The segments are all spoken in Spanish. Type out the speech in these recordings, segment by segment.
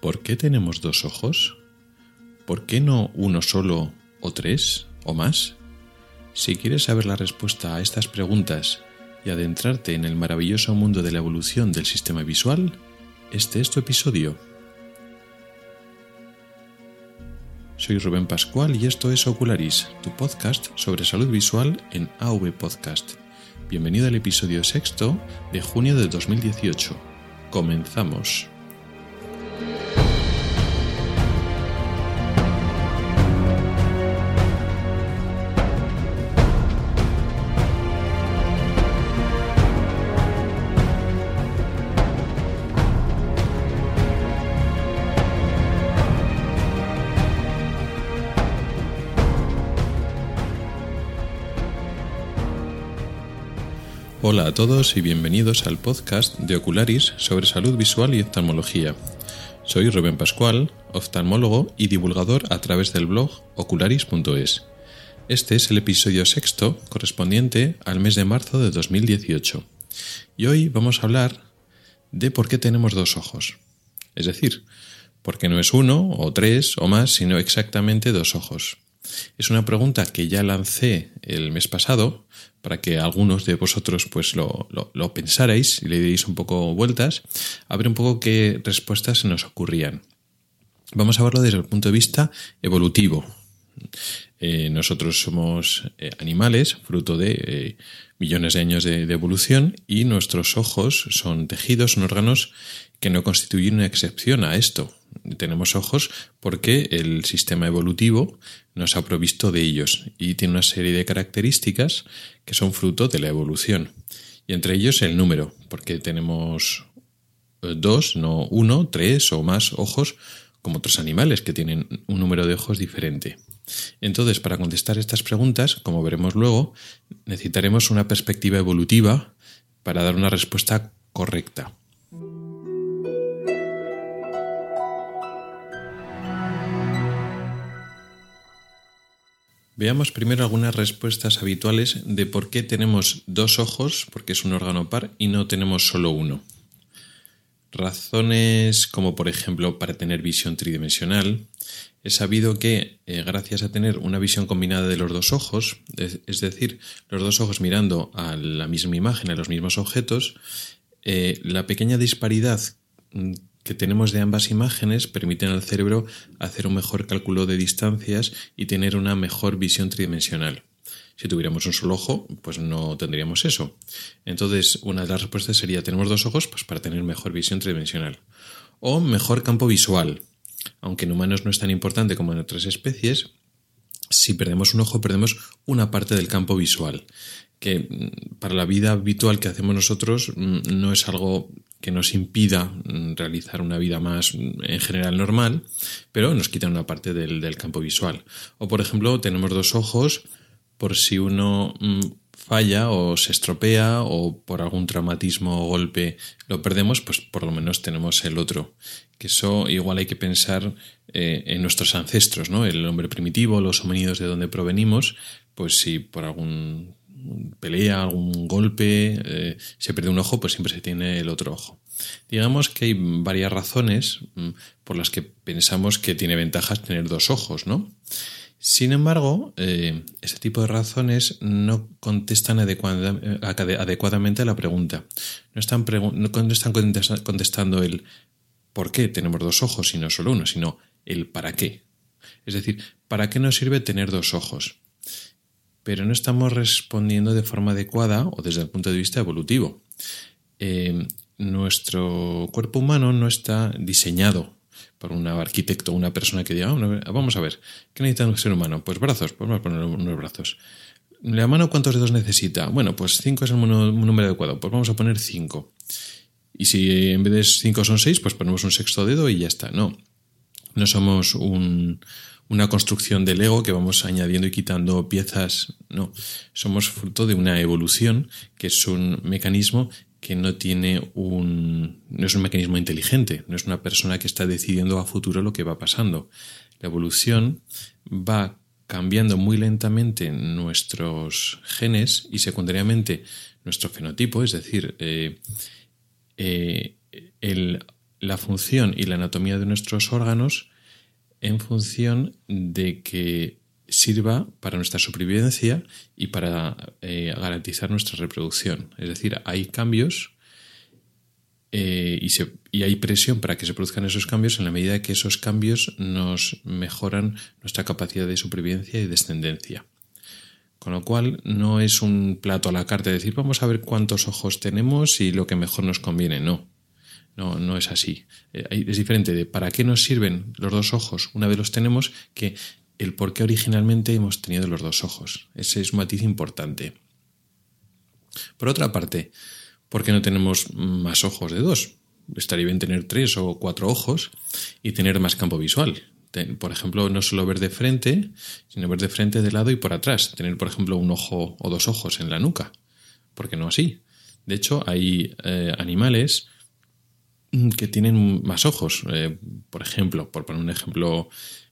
¿Por qué tenemos dos ojos? ¿Por qué no uno solo o tres o más? Si quieres saber la respuesta a estas preguntas y adentrarte en el maravilloso mundo de la evolución del sistema visual, este es tu episodio. Soy Rubén Pascual y esto es Ocularis, tu podcast sobre salud visual en AV Podcast. Bienvenido al episodio sexto de junio de 2018. Comenzamos. Hola a todos y bienvenidos al podcast de Ocularis sobre salud visual y oftalmología. Soy Rubén Pascual, oftalmólogo y divulgador a través del blog ocularis.es. Este es el episodio sexto correspondiente al mes de marzo de 2018. Y hoy vamos a hablar de por qué tenemos dos ojos. Es decir, por qué no es uno o tres o más, sino exactamente dos ojos. Es una pregunta que ya lancé el mes pasado para que algunos de vosotros pues lo, lo, pensarais y le deis un poco vueltas, a ver un poco qué respuestas se nos ocurrían. Vamos a verlo desde el punto de vista evolutivo. Eh, nosotros somos eh, animales, fruto de eh, millones de años de, evolución, y nuestros ojos son tejidos, son órganos que no constituyen una excepción a esto. Tenemos ojos porque el sistema evolutivo nos ha provisto de ellos y tiene una serie de características que son fruto de la evolución. Y entre ellos el número, porque tenemos eh, dos, no uno, tres o más ojos como otros animales que tienen un número de ojos diferente. Entonces, para contestar estas preguntas, como veremos luego, necesitaremos una perspectiva evolutiva para dar una respuesta correcta. Veamos primero algunas respuestas habituales de por qué tenemos dos ojos, porque es un órgano par, y no tenemos solo uno. Razones como por ejemplo para tener visión tridimensional. He sabido que eh, gracias a tener una visión combinada de los dos ojos, es, decir, los dos ojos mirando a la misma imagen, a los mismos objetos, eh, la pequeña disparidad que tenemos de ambas imágenes permiten al cerebro hacer un mejor cálculo de distancias y tener una mejor visión tridimensional. Si tuviéramos un solo ojo, pues no tendríamos eso. Entonces, una de las respuestas sería, tenemos dos ojos, pues para tener mejor visión tridimensional. O mejor campo visual. Aunque en humanos no es tan importante como en otras especies, si perdemos un ojo, perdemos una parte del campo visual, que mm, para la vida habitual que hacemos nosotros mm, no es algo que nos impida mm, realizar una vida más en general normal, pero nos quita una parte del, campo visual. O por ejemplo, tenemos dos ojos por si uno falla o se estropea o por algún traumatismo o golpe lo perdemos, pues por lo menos tenemos el otro. Que eso igual hay que pensar eh, en nuestros ancestros, ¿no? El hombre primitivo, los homínidos de donde provenimos, pues si por algún pelea, algún golpe, eh, se pierde un ojo, pues siempre se tiene el otro ojo. Digamos que hay varias razones mm, por las que pensamos que tiene ventajas tener dos ojos, ¿no? Sin embargo, eh, este tipo de razones no contestan adecuadamente a la pregunta. No están, no están contestando el por qué tenemos dos ojos y no solo uno, sino el para qué. Es decir, ¿para qué nos sirve tener dos ojos? Pero no estamos respondiendo de forma adecuada o desde el punto de vista evolutivo. Eh, nuestro cuerpo humano no está diseñado por un arquitecto una persona que diga, ah, vamos a ver, ¿qué necesita un ser humano? Pues brazos, pues vamos a poner unos brazos. ¿La mano cuántos dedos necesita? Bueno, pues cinco es el número adecuado, pues vamos a poner cinco. Y si en vez de cinco son seis, pues ponemos un sexto dedo y ya está. No, no somos un, una construcción del ego que vamos añadiendo y quitando piezas. No, somos fruto de una evolución que es un mecanismo que no tiene un no es un mecanismo inteligente, no es una persona que está decidiendo a futuro lo que va pasando. La evolución va cambiando muy lentamente nuestros genes y secundariamente nuestro fenotipo, es decir, eh, eh, la función y la anatomía de nuestros órganos en función de que sirva para nuestra supervivencia y para eh, garantizar nuestra reproducción. Es decir, hay cambios eh, y, y, hay presión para que se produzcan esos cambios en la medida que esos cambios nos mejoran nuestra capacidad de supervivencia y descendencia. Con lo cual no es un plato a la carta de decir vamos a ver cuántos ojos tenemos y lo que mejor nos conviene. No, no, no es así. Eh, es diferente de para qué nos sirven los dos ojos una vez los tenemos que el por qué originalmente hemos tenido los dos ojos. Ese es un matiz importante. Por otra parte, ¿por qué no tenemos más ojos de dos? Estaría bien tener tres o cuatro ojos y tener más campo visual. Por ejemplo, no solo ver de frente, sino ver de frente, de lado y por atrás. Tener, por ejemplo, un ojo o dos ojos en la nuca. ¿Por qué no así? De hecho, hay eh, animales que tienen más ojos. Eh, por ejemplo, por poner un ejemplo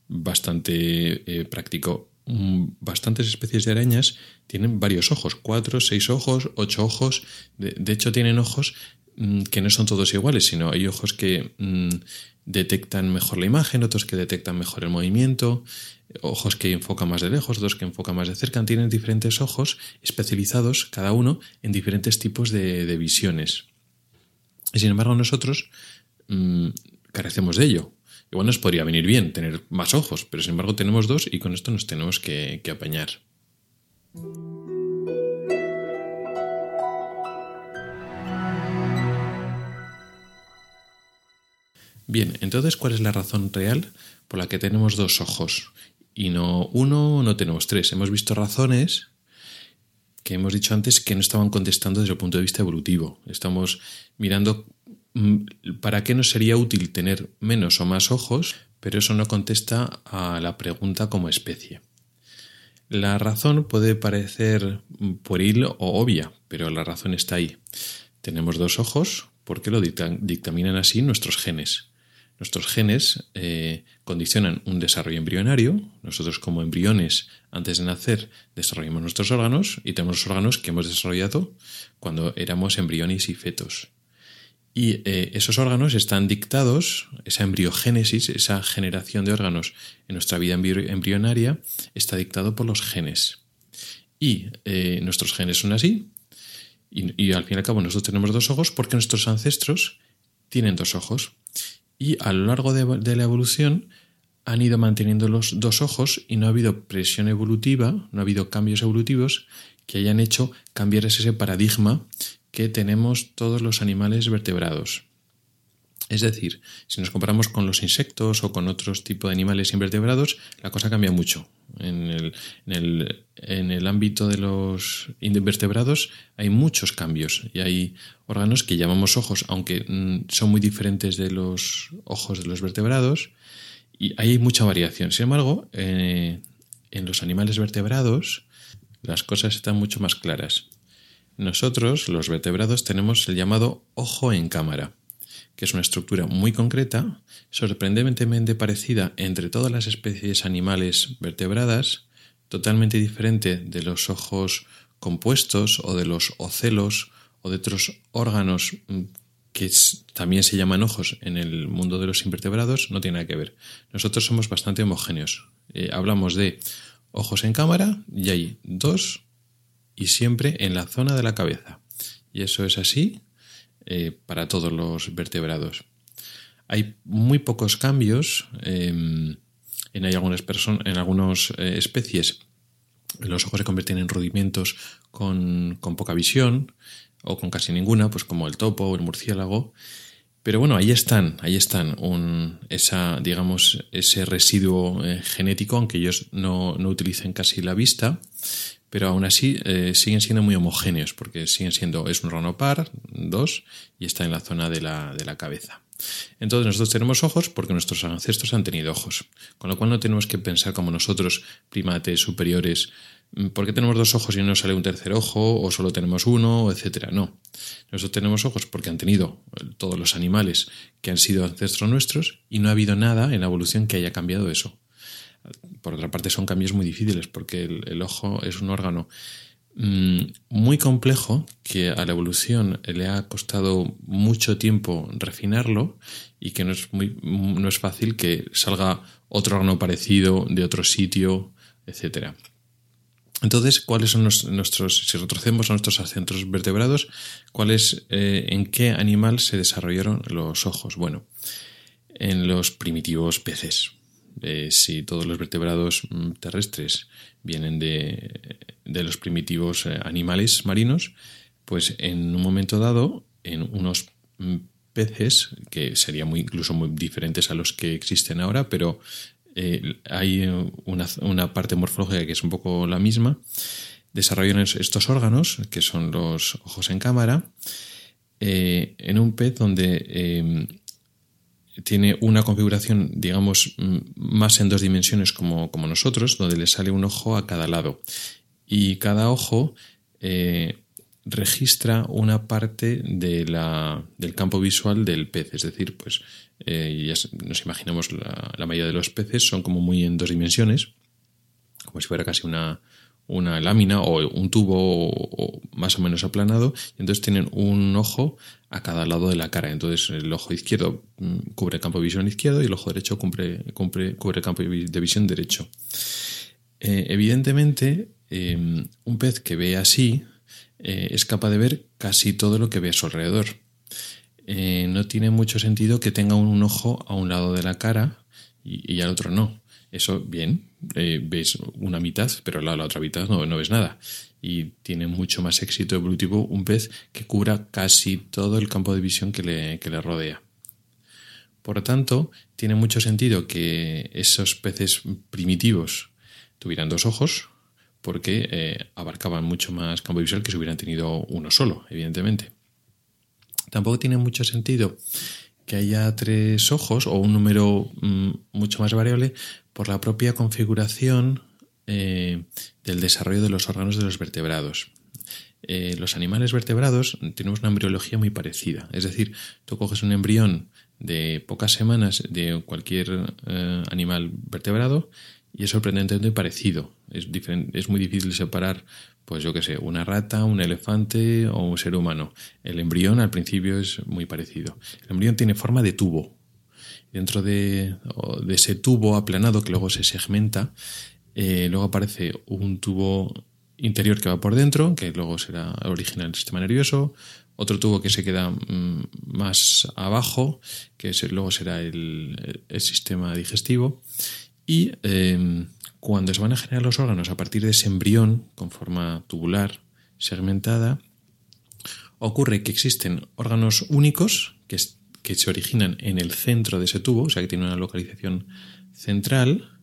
bastante eh, práctico. Mm, bastantes especies de arañas tienen varios ojos, cuatro, seis ojos, ocho ojos. De, hecho, tienen ojos mm, que no son todos iguales, sino hay ojos que mm, detectan mejor la imagen, otros que detectan mejor el movimiento, ojos que enfocan más de lejos, otros que enfocan más de cerca. Tienen diferentes ojos especializados, cada uno, en diferentes tipos de, visiones. Y sin embargo, nosotros carecemos de ello. Igual nos podría venir bien tener más ojos, pero sin embargo tenemos dos y con esto nos tenemos que, apañar. Bien, entonces, ¿cuál es la razón real por la que tenemos dos ojos? Y no uno, no tenemos tres. Hemos visto razones que hemos dicho antes que no estaban contestando desde el punto de vista evolutivo. Estamos mirando Mm, ¿para qué nos sería útil tener menos o más ojos? Pero eso no contesta a la pregunta como especie. La razón puede parecer pueril o obvia, pero la razón está ahí. Tenemos dos ojos porque lo dictaminan así nuestros genes. Nuestros genes eh, condicionan un desarrollo embrionario. Nosotros como embriones, antes de nacer, desarrollamos nuestros órganos y tenemos los órganos que hemos desarrollado cuando éramos embriones y fetos. Y eh, esos órganos están dictados, esa embriogénesis, esa generación de órganos en nuestra vida embrionaria, está dictado por los genes. Y eh, nuestros genes son así, y, al fin y al cabo nosotros tenemos dos ojos porque nuestros ancestros tienen dos ojos. Y a lo largo de, la evolución han ido manteniendo los dos ojos y no ha habido presión evolutiva, no ha habido cambios evolutivos que hayan hecho cambiar ese paradigma que tenemos todos los animales vertebrados. Es decir, si nos comparamos con los insectos o con otros tipos de animales invertebrados, la cosa cambia mucho. En el, ámbito de los invertebrados hay muchos cambios y hay órganos que llamamos ojos, aunque mm, son muy diferentes de los ojos de los vertebrados, y hay mucha variación. Sin embargo, eh, en los animales vertebrados las cosas están mucho más claras. Nosotros, los vertebrados, tenemos el llamado ojo en cámara, que es una estructura muy concreta, sorprendentemente parecida entre todas las especies animales vertebradas, totalmente diferente de los ojos compuestos o de los ocelos o de otros órganos mm, que también se llaman ojos en el mundo de los invertebrados, no tiene nada que ver. Nosotros somos bastante homogéneos. Eh, hablamos de ojos en cámara y hay dos y siempre en la zona de la cabeza. Y eso es así eh, para todos los vertebrados. Hay muy pocos cambios em, en, hay algunas en algunas eh, especies. Los ojos se convierten en rudimentos con, poca visión o con casi ninguna, pues como el topo o el murciélago. Pero bueno, ahí están, ahí están, esa, digamos, ese residuo eh, genético, aunque ellos no, no, utilicen casi la vista, pero aún así eh, siguen siendo muy homogéneos porque siguen siendo, es un órgano par, dos, y está en la zona de la, de la cabeza. Entonces nosotros tenemos ojos porque nuestros ancestros han tenido ojos, con lo cual no tenemos que pensar como nosotros, primates superiores, mm, ¿por qué tenemos dos ojos y no sale un tercer ojo o solo tenemos uno, etcétera? No. Nosotros tenemos ojos porque han tenido eh, todos los animales que han sido ancestros nuestros y no ha habido nada en la evolución que haya cambiado eso. Por otra parte, son cambios muy difíciles porque el, ojo es un órgano mm, muy complejo que a la evolución le ha costado mucho tiempo refinarlo y que no es, muy, no es fácil que salga otro órgano parecido de otro sitio, etcétera. Entonces, ¿cuáles son nuestros, si retrocedemos a nuestros centros vertebrados, cuáles, eh, en qué animal se desarrollaron los ojos? Bueno, en los primitivos peces. Eh, si todos los vertebrados mm, terrestres vienen de, de los primitivos eh, animales marinos, pues en un momento dado, en unos mm, peces, que serían muy, incluso muy diferentes a los que existen ahora, pero eh, hay una, parte morfológica que es un poco la misma, desarrollan estos órganos, que son los ojos en cámara, en un pez donde em, tiene una configuración, digamos, más en dos dimensiones como, nosotros, donde le sale un ojo a cada lado. Y cada ojo eh, registra una parte de la, del campo visual del pez, es decir, pues eh, ya nos imaginamos la, mayoría de los peces son como muy en dos dimensiones, como si fuera casi una, una lámina o un tubo más o menos aplanado, y entonces tienen un ojo a cada lado de la cara. Entonces el ojo izquierdo mm, cubre campo de visión izquierdo y el ojo derecho cubre, campo de visión derecho. Eh, evidentemente, em, un pez que ve así eh, es capaz de ver casi todo lo que ve a su alrededor. Eh, no tiene mucho sentido que tenga un ojo a un lado de la cara y, al otro no. Eso, bien, eh, ves una mitad, pero la otra mitad no, ves nada. Y tiene mucho más éxito evolutivo un pez que cubra casi todo el campo de visión que le, le rodea. Por lo tanto, tiene mucho sentido que esos peces primitivos tuvieran dos ojos, porque eh, abarcaban mucho más campo visual que si hubieran tenido uno solo, evidentemente. Tampoco tiene mucho sentido que haya tres ojos o un número mm, mucho más variable por la propia configuración eh, del desarrollo de los órganos de los vertebrados. Eh, los animales vertebrados tenemos una embriología muy parecida. Es decir, tú coges un embrión de pocas semanas de cualquier eh, animal vertebrado y es sorprendentemente parecido. Es, es muy difícil separar pues yo qué sé, una rata, un elefante o un ser humano. El embrión al principio es muy parecido. El embrión tiene forma de tubo. Dentro de, ese tubo aplanado que luego se segmenta, eh, luego aparece un tubo interior que va por dentro, que luego será original del sistema nervioso, otro tubo que se queda mm, más abajo, que luego será el, sistema digestivo, y eh, cuando se van a generar los órganos a partir de ese embrión con forma tubular segmentada, ocurre que existen órganos únicos que, que se originan en el centro de ese tubo, o sea que tienen una localización central,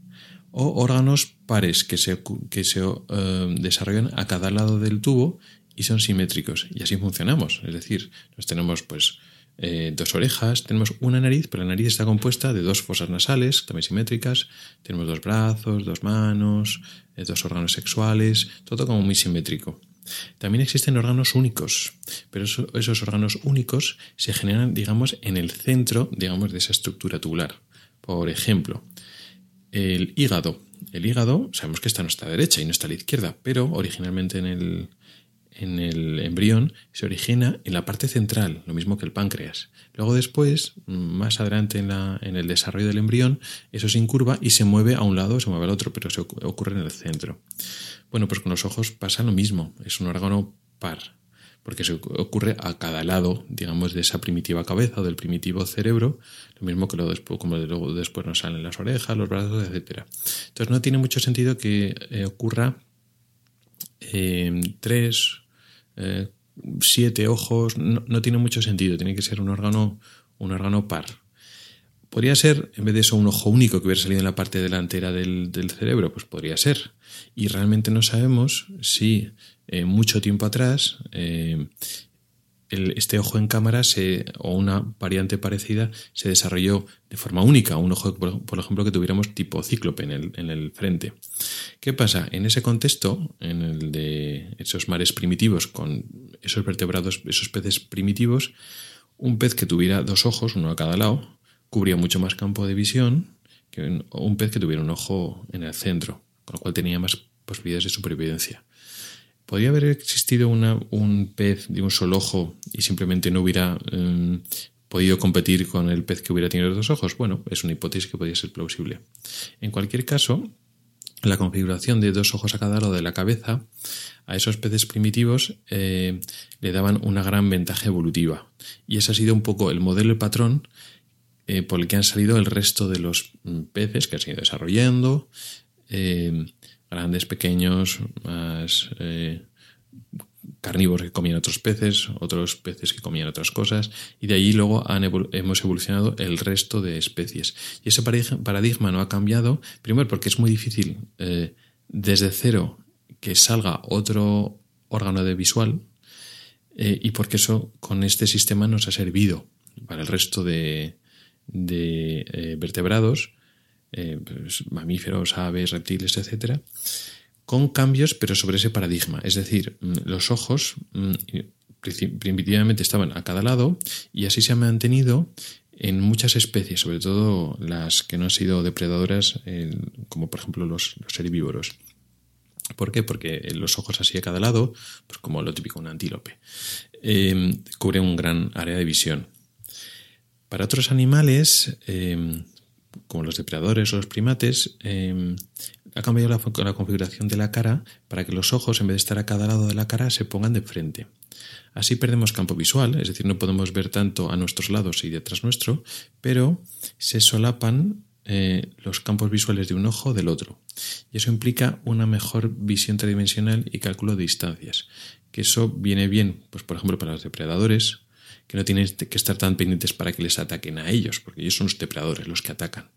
o órganos pares que se, que se eh, desarrollan a cada lado del tubo y son simétricos. Y así funcionamos. Es decir, nos tenemos pues eh, dos orejas, tenemos una nariz, pero la nariz está compuesta de dos fosas nasales, también simétricas, tenemos dos brazos, dos manos, eh, dos órganos sexuales, todo como muy simétrico. También existen órganos únicos, pero esos órganos únicos se generan, digamos, en el centro, digamos, de esa estructura tubular. Por ejemplo, el hígado. El hígado, sabemos que está a nuestra derecha y no está a la izquierda, pero originalmente en el, en el embrión se origina en la parte central, lo mismo que el páncreas. Luego después, más adelante en, la, en el desarrollo del embrión, eso se incurva y se mueve a un lado, se mueve al otro, pero se ocurre en el centro. Bueno, pues con los ojos pasa lo mismo, es un órgano par, porque se ocurre a cada lado, digamos, de esa primitiva cabeza o del primitivo cerebro, lo mismo que después, luego después nos salen las orejas, los brazos, etc. Entonces no tiene mucho sentido que eh, ocurra eh, tres eh, siete ojos, no, tiene mucho sentido, tiene que ser un órgano, un órgano par. Podría ser, en vez de eso, un ojo único que hubiera salido en la parte delantera del, cerebro, pues podría ser. Y realmente no sabemos si eh, mucho tiempo atrás eh, este ojo en cámara se, o una variante parecida se desarrolló de forma única, un ojo, por, ejemplo, que tuviéramos tipo cíclope en el, en el, frente. ¿Qué pasa? En ese contexto, en el de esos mares primitivos con esos vertebrados, esos peces primitivos, un pez que tuviera dos ojos, uno a cada lado, cubría mucho más campo de visión que un pez que tuviera un ojo en el centro, con lo cual tenía más posibilidades de supervivencia. ¿Podría haber existido un pez de un solo ojo y simplemente no hubiera em, podido competir con el pez que hubiera tenido los dos ojos? Bueno, es una hipótesis que podría ser plausible. En cualquier caso, la configuración de dos ojos a cada lado de la cabeza a esos peces primitivos eh, le daban una gran ventaja evolutiva. Y ese ha sido un poco el modelo, el patrón eh, por el que han salido el resto de los mm, peces que han ido desarrollando, eh, grandes, pequeños, más carnívoros que comían otros peces, otros peces que comían otras cosas, y de allí luego hemos evolucionado el resto de especies. Y ese paradigma no ha cambiado, primero porque es muy difícil eh, desde cero que salga otro órgano de visual, eh, y porque eso con este sistema nos ha servido para el resto de, eh, vertebrados, pues, mamíferos, aves, reptiles, etcétera, con cambios, pero sobre ese paradigma. Es decir, mm, los ojos mm, primitivamente estaban a cada lado y así se ha mantenido en muchas especies, sobre todo las que no han sido depredadoras, como por ejemplo los, herbívoros. ¿Por qué? Porque los ojos así a cada lado, pues como lo típico un antílope, eh, cubre un gran área de visión. Para otros animales, em, como los depredadores o los primates, em, ha cambiado la, configuración de la cara para que los ojos, en vez de estar a cada lado de la cara, se pongan de frente. Así perdemos campo visual, es decir, no podemos ver tanto a nuestros lados y detrás nuestro, pero se solapan eh, los campos visuales de un ojo del otro. Y eso implica una mejor visión tridimensional y cálculo de distancias. Que eso viene bien, pues por ejemplo, para los depredadores, que no tienen que estar tan pendientes para que les ataquen a ellos, porque ellos son los depredadores los que atacan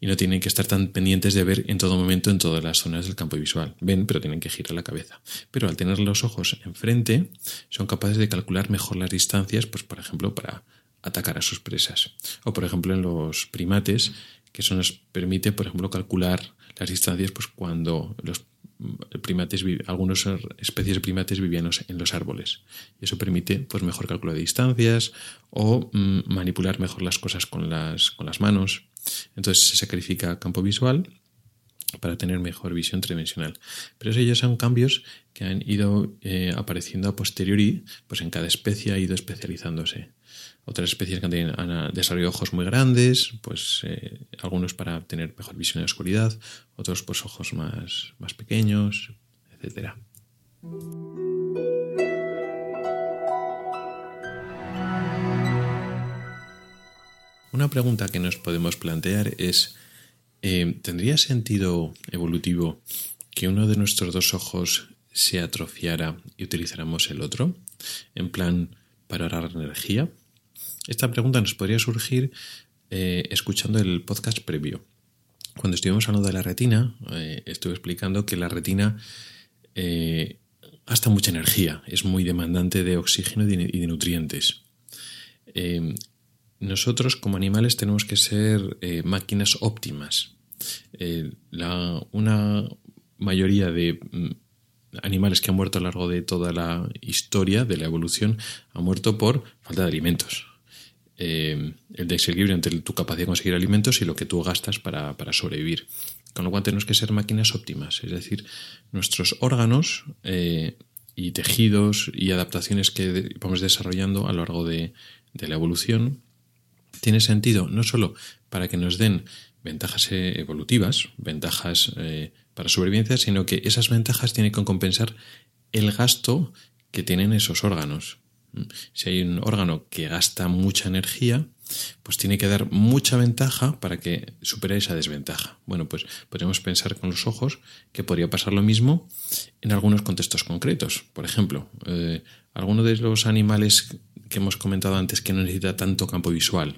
y no tienen que estar tan pendientes de ver en todo momento en todas las zonas del campo visual. Ven, pero tienen que girar la cabeza. Pero al tener los ojos enfrente, son capaces de calcular mejor las distancias, pues por ejemplo, para atacar a sus presas. O por ejemplo en los primates, que eso nos permite, por ejemplo, calcular las distancias pues cuando los primates, algunas especies de primates vivían en los árboles. Y eso permite pues, mejor cálculo de distancias o mm, manipular mejor las cosas con las, con las manos. Entonces se sacrifica campo visual para tener mejor visión tridimensional. Pero esos ya son cambios que han ido eh, apareciendo a posteriori, pues en cada especie ha ido especializándose. Otras especies que han, desarrollado ojos muy grandes, pues eh, algunos para tener mejor visión en la oscuridad, otros pues ojos más, más pequeños, etcétera. Una pregunta que nos podemos plantear es, eh, ¿tendría sentido evolutivo que uno de nuestros dos ojos se atrofiara y utilizáramos el otro? En plan, para ahorrar energía. Esta pregunta nos podría surgir eh, escuchando el podcast previo. Cuando estuvimos hablando de la retina, eh, estuve explicando que la retina gasta mucha energía, es muy demandante de oxígeno y de, nutrientes nosotros como animales tenemos que ser eh, máquinas óptimas. Eh, una mayoría de mm, animales que han muerto a lo largo de toda la historia de la evolución han muerto por falta de alimentos. Eh, el desequilibrio entre tu capacidad de conseguir alimentos y lo que tú gastas para, sobrevivir. Con lo cual tenemos que ser máquinas óptimas, es decir, nuestros órganos y tejidos y adaptaciones que vamos desarrollando a lo largo de, la evolución tiene sentido no solo para que nos den ventajas eh, evolutivas, ventajas eh, para supervivencia, sino que esas ventajas tienen que compensar el gasto que tienen esos órganos. Si hay un órgano que gasta mucha energía, pues tiene que dar mucha ventaja para que supere esa desventaja. Bueno, pues podríamos pensar con los ojos que podría pasar lo mismo en algunos contextos concretos. Por ejemplo, eh, alguno de los animales que hemos comentado antes que no necesita tanto campo visual,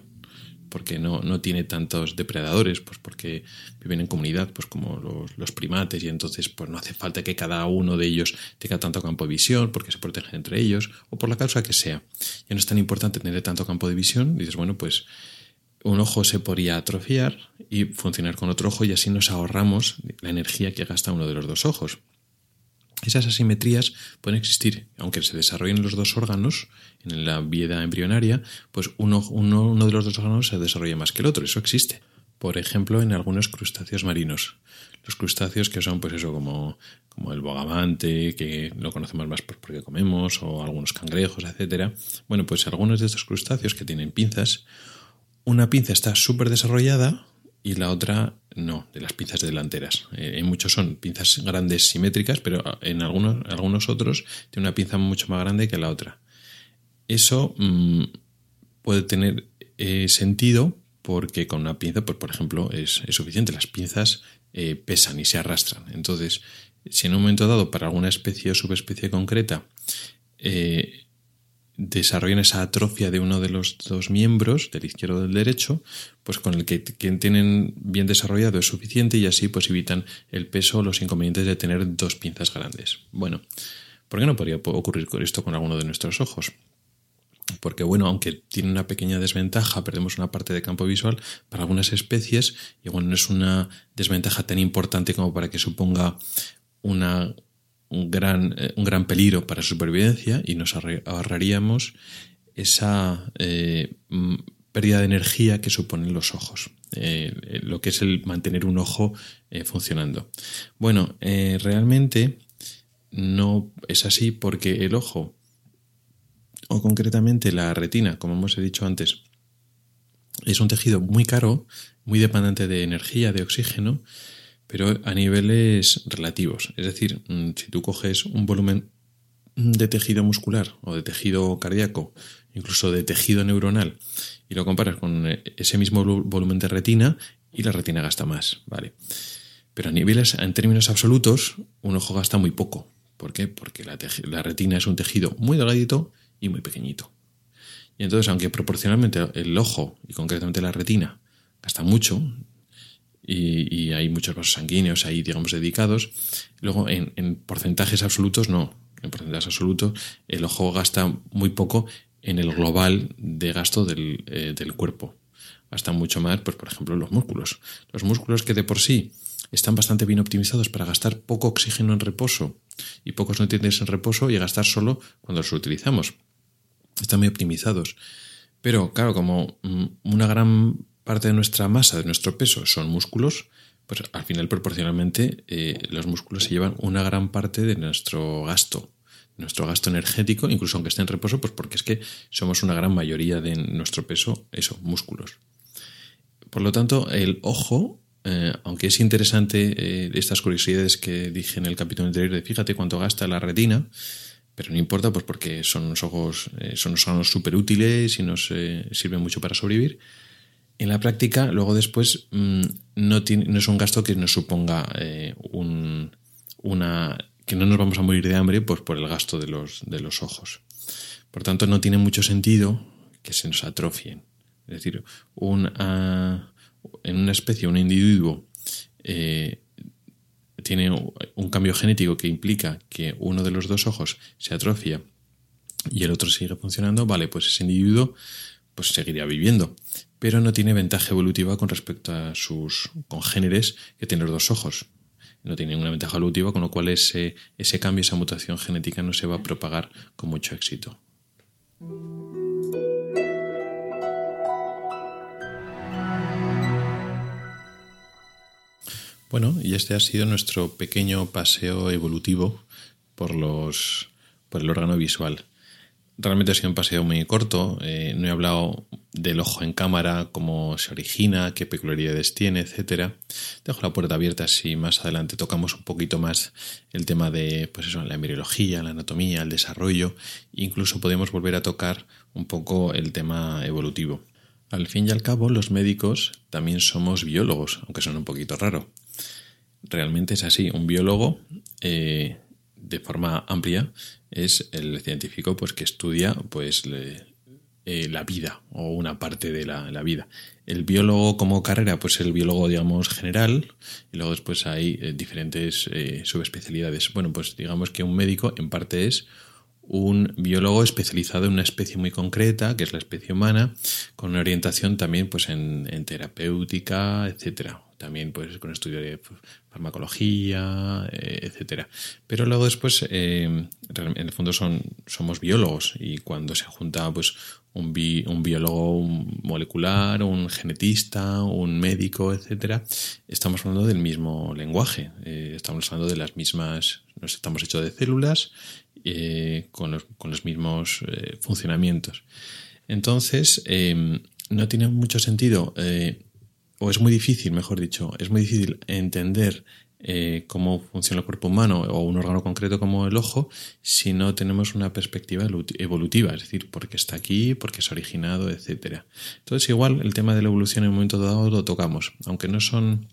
porque no, tiene tantos depredadores, pues porque viven en comunidad, pues como los, primates, y entonces pues no hace falta que cada uno de ellos tenga tanto campo de visión, porque se protegen entre ellos, o por la causa que sea. Ya no es tan importante tener tanto campo de visión, dices, bueno, pues un ojo se podría atrofiar y funcionar con otro ojo y así nos ahorramos la energía que gasta uno de los dos ojos. Esas asimetrías pueden existir, aunque se desarrollen los dos órganos en la vida embrionaria, pues uno, uno, de los dos órganos se desarrolla más que el otro, eso existe. por ejemplo, en algunos crustáceos marinos. Los crustáceos que son, pues eso, como, como el bogavante, que lo conocemos más por porque comemos, o algunos cangrejos, etcétera. Bueno, pues algunos de estos crustáceos que tienen pinzas, una pinza está súper desarrollada y la otra no, de las pinzas delanteras. Eh, en muchos son pinzas grandes simétricas, pero en algunos, algunos otros tiene una pinza mucho más grande que la otra. Eso mm, puede tener eh, sentido porque con una pinza, pues por ejemplo, es, suficiente. Las pinzas eh, pesan y se arrastran. Entonces, si en un momento dado para alguna especie o subespecie concreta desarrollan esa atrofia de uno de los dos miembros, del izquierdo o del derecho, pues con el que tienen bien desarrollado es suficiente y así pues evitan el peso o los inconvenientes de tener dos pinzas grandes. Bueno, ¿por qué no podría ocurrir esto con alguno de nuestros ojos? Porque bueno, aunque tiene una pequeña desventaja, perdemos una parte de campo visual, para algunas especies, y bueno, no es una desventaja tan importante como para que suponga una un gran, eh, un gran peligro para su supervivencia y nos ahorraríamos esa eh, pérdida de energía que suponen los ojos, eh, lo que es el mantener un ojo funcionando. Bueno, realmente no es así porque el ojo, o concretamente la retina, como hemos dicho antes, es un tejido muy caro, muy dependiente de energía, de oxígeno, pero a niveles relativos. Es decir, mm, si tú coges un volumen de tejido muscular o de tejido cardíaco, incluso de tejido neuronal, y lo comparas con eh, ese mismo volumen de retina, y la retina gasta más, ¿vale? Pero a niveles, en términos absolutos, un ojo gasta muy poco. ¿Por qué? Porque la, la retina es un tejido muy delgadito y muy pequeñito. Y entonces, aunque proporcionalmente el ojo, y concretamente la retina, gasta mucho, y, hay muchos vasos sanguíneos ahí, digamos, dedicados. Luego, en, porcentajes absolutos, no. En porcentajes absolutos, el ojo gasta muy poco en el global de gasto del, eh, del cuerpo. Gasta mucho más, pues, por ejemplo, los músculos. Los músculos que de por sí están bastante bien optimizados para gastar poco oxígeno en reposo y pocos nutrientes en reposo y gastar solo cuando los utilizamos. Están muy optimizados. Pero claro, como mm, una gran parte de nuestra masa, de nuestro peso, son músculos, pues al final proporcionalmente eh, los músculos se llevan una gran parte de nuestro gasto, nuestro gasto energético, incluso aunque esté en reposo, pues porque es que somos una gran mayoría de nuestro peso, eso, músculos. Por lo tanto, el ojo, eh, aunque es interesante eh, estas curiosidades que dije en el capítulo anterior de fíjate cuánto gasta la retina, pero no importa, pues porque son unos ojos, son unos súper útiles y nos sirven mucho para sobrevivir en la práctica, luego después, mm, no, es un gasto que nos suponga eh, un, una. que no nos vamos a morir de hambre pues, por el gasto de los, de los ojos. Por tanto, no tiene mucho sentido que se nos atrofien. Es decir, un, en una especie, un individuo eh, tiene un cambio genético que implica que uno de los dos ojos se atrofia y el otro sigue funcionando, vale, pues ese individuo pues seguiría viviendo pero no tiene ventaja evolutiva con respecto a sus congéneres que tienen los dos ojos. No tiene ninguna ventaja evolutiva, con lo cual ese, ese cambio, esa mutación genética no se va a propagar con mucho éxito. Bueno, y este ha sido nuestro pequeño paseo evolutivo por, los, por el órgano visual. Realmente ha sido un paseo muy corto. Eh, no he hablado del ojo en cámara, cómo se origina, qué peculiaridades tiene, etcétera. Dejo la puerta abierta si más adelante tocamos un poquito más el tema de, pues eso, la embriología, la anatomía, el desarrollo. Incluso podemos volver a tocar un poco el tema evolutivo. Al fin y al cabo, los médicos también somos biólogos, aunque suena un poquito raro. Realmente es así. Un biólogo, eh, de forma amplia, es el científico pues, que estudia pues, eh, la vida o una parte de la, vida. El biólogo como carrera, pues el biólogo, digamos, general, y luego después hay eh, diferentes eh, subespecialidades. Bueno, pues digamos que un médico en parte es un biólogo especializado en una especie muy concreta, que es la especie humana, con una orientación también pues en, en terapéutica, etcétera, también pues con estudio de farmacología, eh, etcétera. Pero luego después, eh, en el fondo son, somos biólogos y cuando se junta pues un, un biólogo molecular, un genetista, un médico, etcétera, estamos hablando del mismo lenguaje, eh, estamos hablando de las mismas, nos estamos hechos de células con los, con, los, mismos funcionamientos. Entonces, no tiene mucho sentido o es muy difícil, mejor dicho, es muy difícil entender eh, cómo funciona el cuerpo humano o un órgano concreto como el ojo si no tenemos una perspectiva evolutiva, es decir, porque está aquí, porque es originado, etc. Entonces, igual el tema de la evolución en un momento dado lo tocamos, aunque no son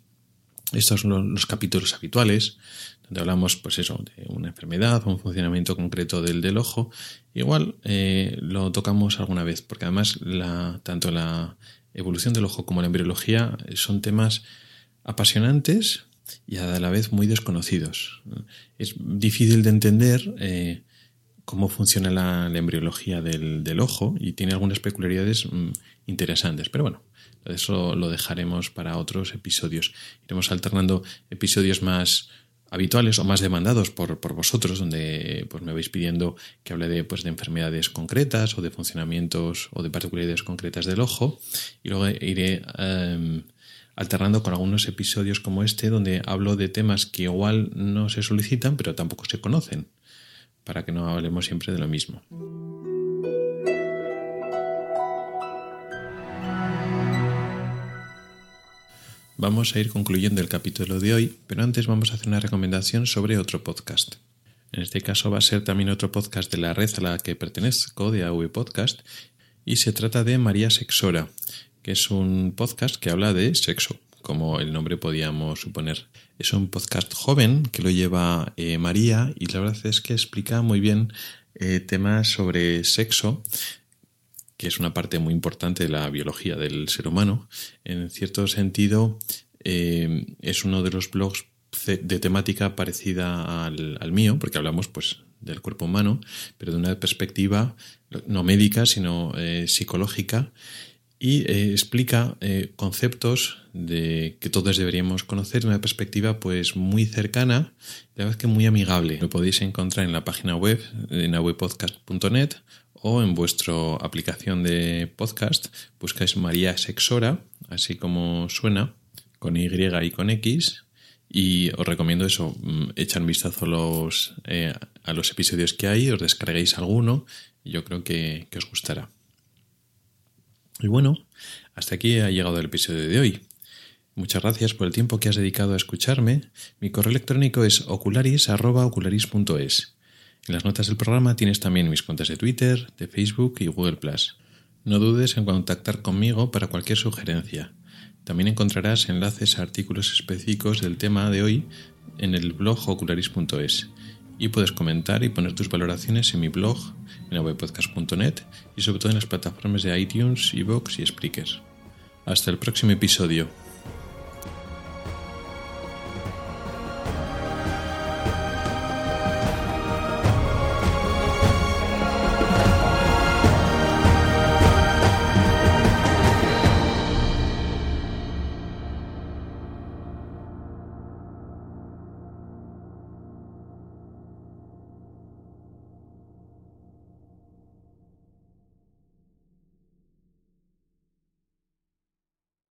estos los, capítulos habituales, donde hablamos, pues eso, de una enfermedad o un funcionamiento concreto del, del ojo, igual eh, lo tocamos alguna vez, porque además la, tanto la evolución del ojo como la embriología son temas apasionantes y a la vez muy desconocidos. Es difícil de entender eh, cómo funciona la, embriología del, ojo y tiene algunas peculiaridades mm, interesantes, pero bueno, eso lo dejaremos para otros episodios. Iremos alternando episodios más habituales o más demandados por, por, vosotros, donde pues, me vais pidiendo que hable de, pues, de enfermedades concretas o de funcionamientos o de particularidades concretas del ojo. Y luego iré em, alternando con algunos episodios como este, donde hablo de temas que igual no se solicitan, pero tampoco se conocen, para que no hablemos siempre de lo mismo. Vamos a ir concluyendo el capítulo de hoy, pero antes vamos a hacer una recomendación sobre otro podcast. En este caso va a ser también otro podcast de la red a la que pertenezco, de AV Podcast, y se trata de María Sexora, que es un podcast que habla de sexo, como el nombre podíamos suponer. Es un podcast joven que lo lleva eh, María y la verdad es que explica muy bien eh, temas sobre sexo que es una parte muy importante de la biología del ser humano, en cierto sentido eh, es uno de los blogs de temática parecida al, mío, porque hablamos pues del cuerpo humano, pero de una perspectiva no médica, sino eh, psicológica, y eh, explica conceptos de que todos deberíamos conocer una perspectiva pues muy cercana, la verdad que muy amigable. Lo podéis encontrar en la página web en awepodcast.net o en vuestra aplicación de podcast buscáis María Sexora, así como suena, con Y y con X. Y os recomiendo eso, mm, echan vistazo los, eh, a los episodios que hay, os descarguéis alguno yo creo que, que os gustará. Y bueno, hasta aquí ha llegado el episodio de hoy. Muchas gracias por el tiempo que has dedicado a escucharme. Mi correo electrónico es ocularis.ocularis.es. En las notas del programa tienes también mis cuentas de Twitter, de Facebook y Google ⁇ No dudes en contactar conmigo para cualquier sugerencia. También encontrarás enlaces a artículos específicos del tema de hoy en el blog ocularis.es y puedes comentar y poner tus valoraciones en mi blog en webpodcast.net y sobre todo en las plataformas de iTunes, Evox y Spreaker. Hasta el próximo episodio.